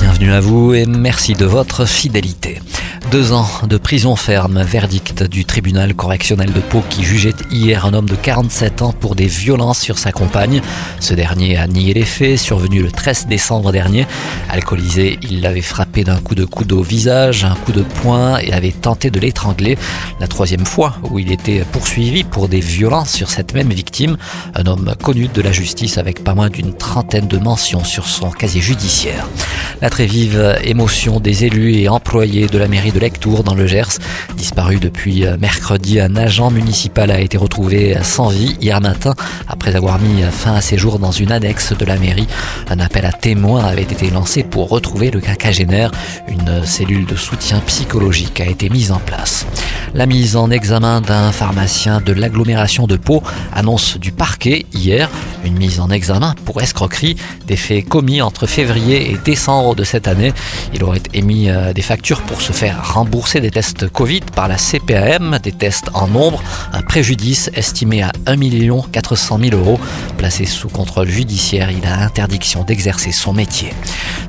Bienvenue à vous et merci de votre fidélité. Deux ans de prison ferme, verdict du tribunal correctionnel de Pau qui jugeait hier un homme de 47 ans pour des violences sur sa compagne. Ce dernier a nié les faits, survenus le 13 décembre dernier. Alcoolisé, il l'avait frappé d'un coup de coude au visage, un coup de poing et avait tenté de l'étrangler. La troisième fois où il était poursuivi pour des violences sur cette même victime, un homme connu de la justice avec pas moins d'une trentaine de mentions sur son casier judiciaire. La très vive émotion des élus et employés de la mairie de Lectour dans le Gers. Disparu depuis mercredi, un agent municipal a été retrouvé sans vie hier matin après avoir mis fin à ses jours dans une annexe de la mairie. Un appel à témoins avait été lancé pour retrouver le quinquagénaire. Une cellule de soutien psychologique a été mise en place. La mise en examen d'un pharmacien de l'agglomération de Pau annonce du parquet hier une mise en examen pour escroquerie des faits commis entre février et décembre de cette année. Il aurait émis euh, des factures pour se faire rembourser des tests Covid par la CPAM, des tests en nombre, un préjudice estimé à 1 400 000 euros. Placé sous contrôle judiciaire, il a interdiction d'exercer son métier.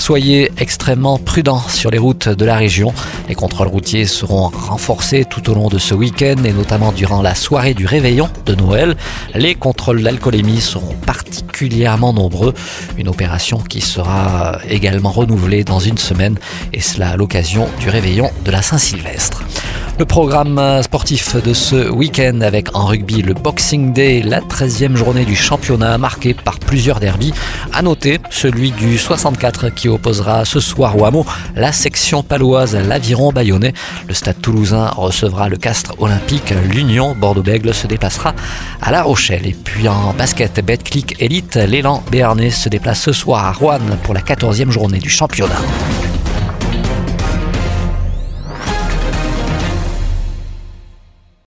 Soyez extrêmement prudents sur les routes de la région. Les contrôles routiers seront renforcés tout au long de ce week-end et notamment durant la soirée du réveillon de Noël. Les contrôles d'alcoolémie seront particulièrement nombreux. Une opération qui sera également renouvelée dans une semaine et cela à l'occasion du réveillon de la Saint-Sylvestre. Le programme sportif de ce week-end avec en rugby le Boxing Day, la 13e journée du championnat marquée par plusieurs derbies. À noter celui du 64 qui opposera ce soir au hameau la section paloise l'Aviron Bayonnais. Le stade toulousain recevra le Castre Olympique. L'Union Bordeaux-Bègle se déplacera à La Rochelle. Et puis en basket Betclic Elite, l'élan béarnais se déplace ce soir à Rouen pour la 14e journée du championnat.